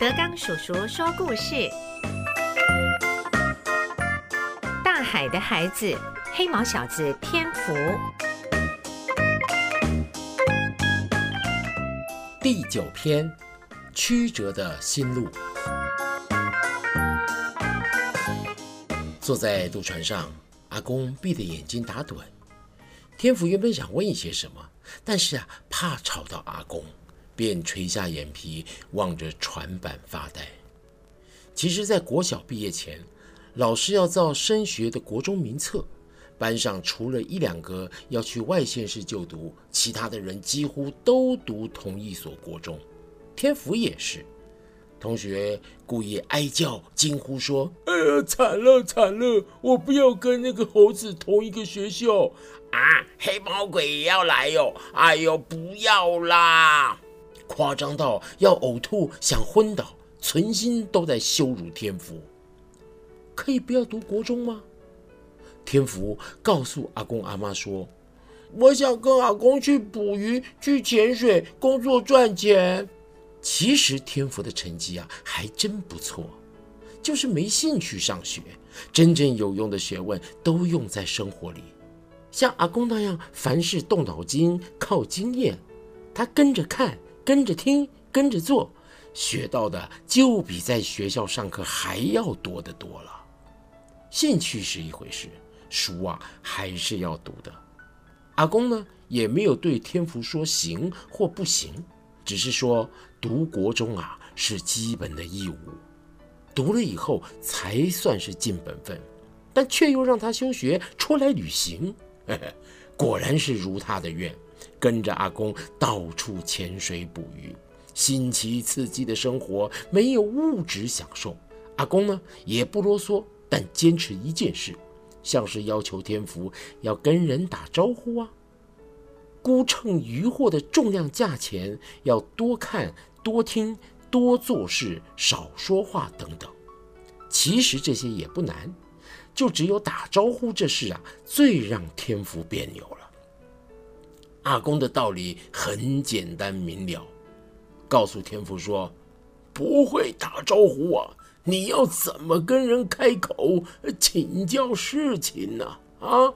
德刚叔叔说故事：大海的孩子，黑毛小子天福。第九篇：曲折的心路。坐在渡船上，阿公闭着眼睛打盹。天福原本想问一些什么，但是啊，怕吵到阿公。便垂下眼皮，望着船板发呆。其实，在国小毕业前，老师要造升学的国中名册，班上除了一两个要去外县市就读，其他的人几乎都读同一所国中。天福也是。同学故意哀叫，惊呼说：“哎呀，惨了惨了！我不要跟那个猴子同一个学校啊！黑猫鬼也要来哟！哎呦，不要啦！”夸张到要呕吐、想昏倒，存心都在羞辱天福。可以不要读国中吗？天福告诉阿公阿妈说：“我想跟阿公去捕鱼、去潜水、工作赚钱。”其实天福的成绩啊还真不错，就是没兴趣上学。真正有用的学问都用在生活里，像阿公那样，凡事动脑筋、靠经验，他跟着看。跟着听，跟着做，学到的就比在学校上课还要多得多了。兴趣是一回事，书啊还是要读的。阿公呢也没有对天福说行或不行，只是说读国中啊是基本的义务，读了以后才算是尽本分，但却又让他休学出来旅行。果然是如他的愿。跟着阿公到处潜水捕鱼，新奇刺激的生活没有物质享受。阿公呢也不啰嗦，但坚持一件事，像是要求天福要跟人打招呼啊，估称渔获的重量价钱，要多看多听多做事少说话等等。其实这些也不难，就只有打招呼这事啊，最让天福别扭了。阿公的道理很简单明了，告诉天福说：“不会打招呼啊，你要怎么跟人开口请教事情呢？啊，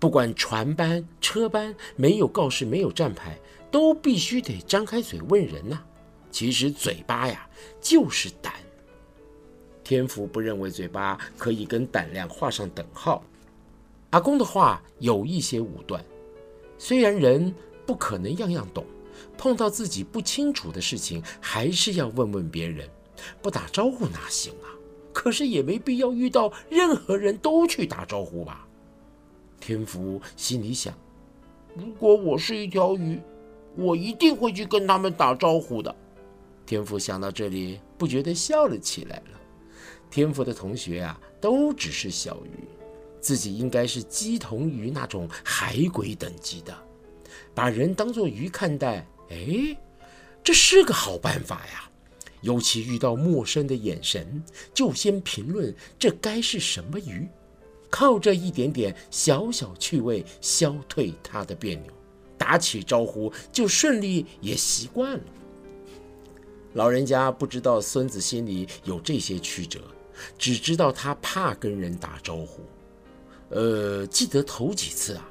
不管船班、车班，没有告示、没有站牌，都必须得张开嘴问人呐。其实嘴巴呀，就是胆。天福不认为嘴巴可以跟胆量画上等号。阿公的话有一些武断。”虽然人不可能样样懂，碰到自己不清楚的事情，还是要问问别人，不打招呼哪行啊？可是也没必要遇到任何人都去打招呼吧？天福心里想：如果我是一条鱼，我一定会去跟他们打招呼的。天福想到这里，不觉得笑了起来了。天福的同学啊，都只是小鱼。自己应该是鸡同鱼那种海鬼等级的，把人当作鱼看待，哎，这是个好办法呀。尤其遇到陌生的眼神，就先评论这该是什么鱼，靠这一点点小小趣味消退他的别扭，打起招呼就顺利也习惯了。老人家不知道孙子心里有这些曲折，只知道他怕跟人打招呼。呃，记得头几次啊，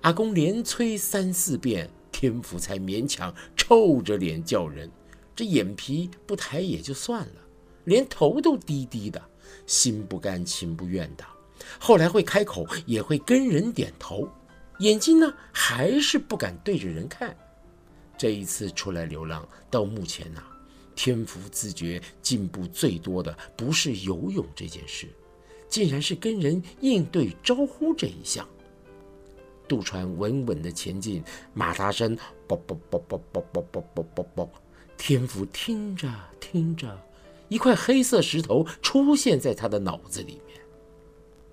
阿公连催三四遍，天福才勉强臭着脸叫人，这眼皮不抬也就算了，连头都低低的，心不甘情不愿的。后来会开口，也会跟人点头，眼睛呢还是不敢对着人看。这一次出来流浪，到目前呐，天福自觉进步最多的不是游泳这件事。竟然是跟人应对招呼这一项。渡船稳稳的前进，马达声啵啵啵啵啵啵啵啵啵啵。天福听着听着，一块黑色石头出现在他的脑子里面。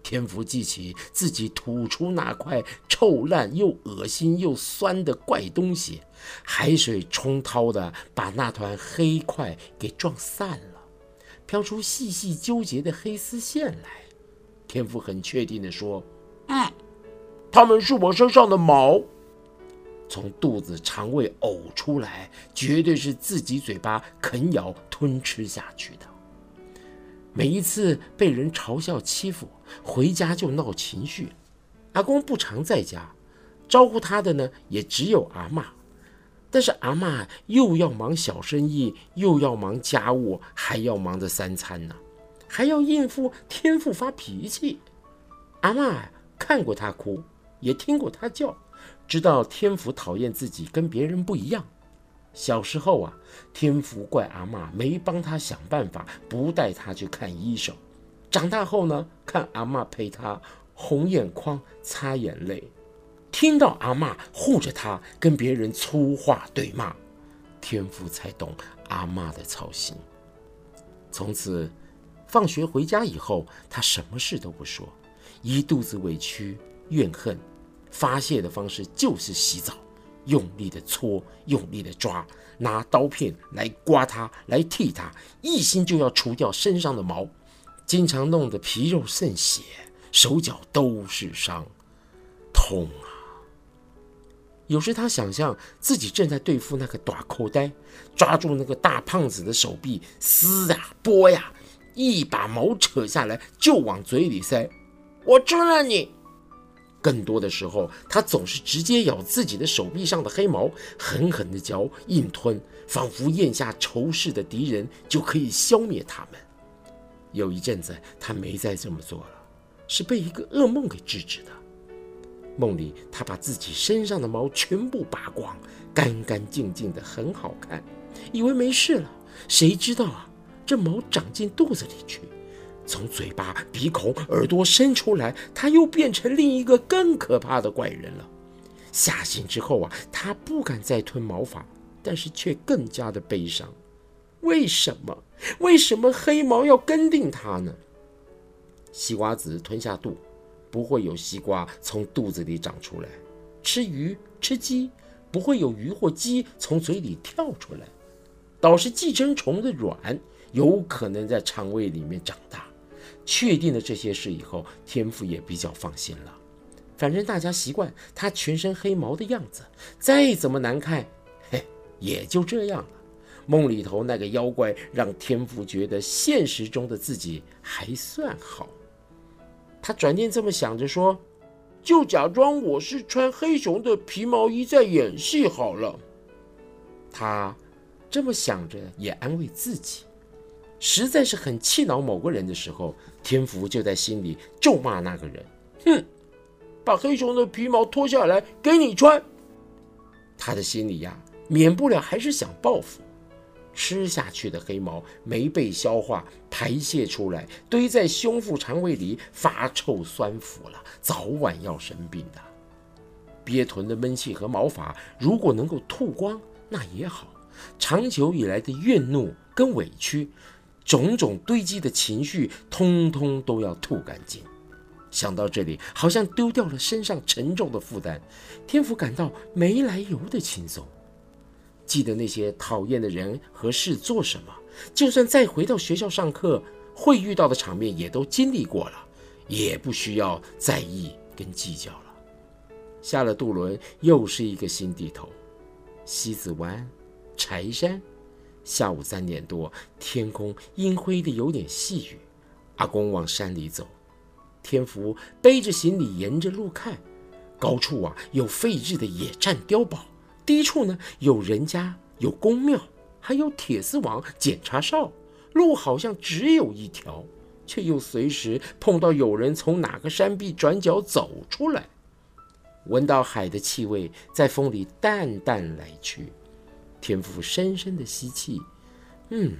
天福记起自己吐出那块臭烂又恶心又酸的怪东西，海水冲涛的把那团黑块给撞散了，飘出细细纠结的黑丝线来。天父很确定的说：“嗯，他们是我身上的毛。”从肚子肠胃呕出来，绝对是自己嘴巴啃咬吞吃下去的。每一次被人嘲笑欺负，回家就闹情绪。阿公不常在家，招呼他的呢也只有阿妈。但是阿妈又要忙小生意，又要忙家务，还要忙着三餐呢，还要应付天父发脾气。阿妈看过他哭，也听过他叫，知道天福讨厌自己跟别人不一样。小时候啊，天福怪阿妈没帮他想办法，不带他去看医生。长大后呢，看阿妈陪他红眼眶擦眼泪。听到阿妈护着他跟别人粗话对骂，天父才懂阿妈的操心。从此，放学回家以后，他什么事都不说，一肚子委屈怨恨，发泄的方式就是洗澡，用力的搓，用力的抓，拿刀片来刮他，来剃他，一心就要除掉身上的毛，经常弄得皮肉渗血，手脚都是伤，痛啊！有时他想象自己正在对付那个短口袋，抓住那个大胖子的手臂，撕呀剥呀，一把毛扯下来就往嘴里塞。我吃了你。更多的时候，他总是直接咬自己的手臂上的黑毛，狠狠地嚼硬吞，仿佛咽下仇视的敌人就可以消灭他们。有一阵子，他没再这么做了，是被一个噩梦给制止的。梦里，他把自己身上的毛全部拔光，干干净净的，很好看，以为没事了。谁知道啊，这毛长进肚子里去，从嘴巴、鼻孔、耳朵伸出来，他又变成另一个更可怕的怪人了。吓醒之后啊，他不敢再吞毛发，但是却更加的悲伤。为什么？为什么黑毛要跟定他呢？西瓜子吞下肚。不会有西瓜从肚子里长出来，吃鱼吃鸡，不会有鱼或鸡从嘴里跳出来，倒是寄生虫的卵有可能在肠胃里面长大。确定了这些事以后，天父也比较放心了。反正大家习惯他全身黑毛的样子，再怎么难看，嘿，也就这样了。梦里头那个妖怪让天父觉得现实中的自己还算好。他转念这么想着说：“就假装我是穿黑熊的皮毛衣在演戏好了。”他这么想着，也安慰自己。实在是很气恼某个人的时候，天福就在心里咒骂那个人：“哼，把黑熊的皮毛脱下来给你穿。”他的心里呀，免不了还是想报复。吃下去的黑毛没被消化排泄出来，堆在胸腹肠胃里发臭酸腐了，早晚要生病的。憋臀的闷气和毛发如果能够吐光，那也好。长久以来的怨怒跟委屈，种种堆积的情绪，通通都要吐干净。想到这里，好像丢掉了身上沉重的负担，天福感到没来由的轻松。记得那些讨厌的人和事做什么，就算再回到学校上课，会遇到的场面也都经历过了，也不需要在意跟计较了。下了渡轮，又是一个新地头，西子湾、柴山。下午三点多，天空阴灰的有点细雨。阿公往山里走，天福背着行李沿着路看，高处啊有废置的野战碉堡。低处呢，有人家，有宫庙，还有铁丝网、检查哨。路好像只有一条，却又随时碰到有人从哪个山壁转角走出来。闻到海的气味，在风里淡淡来去。天父深深的吸气，嗯，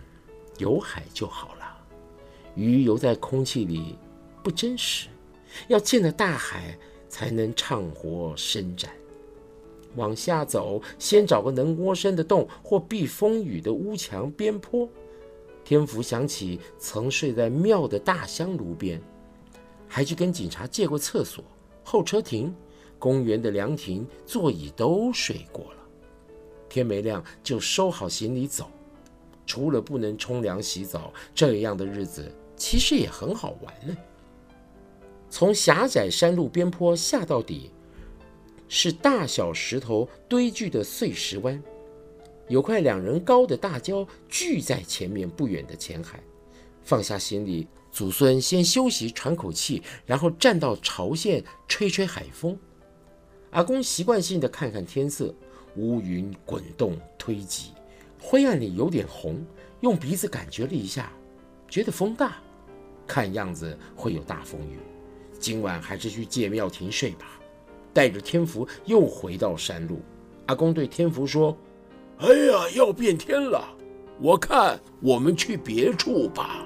有海就好了。鱼游在空气里不真实，要见了大海才能畅活伸展。往下走，先找个能窝身的洞或避风雨的屋墙边坡。天福想起曾睡在庙的大香炉边，还去跟警察借过厕所、候车亭、公园的凉亭，座椅都睡过了。天没亮就收好行李走。除了不能冲凉洗澡，这样的日子其实也很好玩呢。从狭窄山路边坡下到底。是大小石头堆聚的碎石湾，有块两人高的大礁聚在前面不远的前海。放下行李，祖孙先休息喘口气，然后站到潮线吹吹海风。阿公习惯性的看看天色，乌云滚动推挤，灰暗里有点红，用鼻子感觉了一下，觉得风大，看样子会有大风雨。今晚还是去借庙亭睡吧。带着天福又回到山路，阿公对天福说：“哎呀，要变天了，我看我们去别处吧。”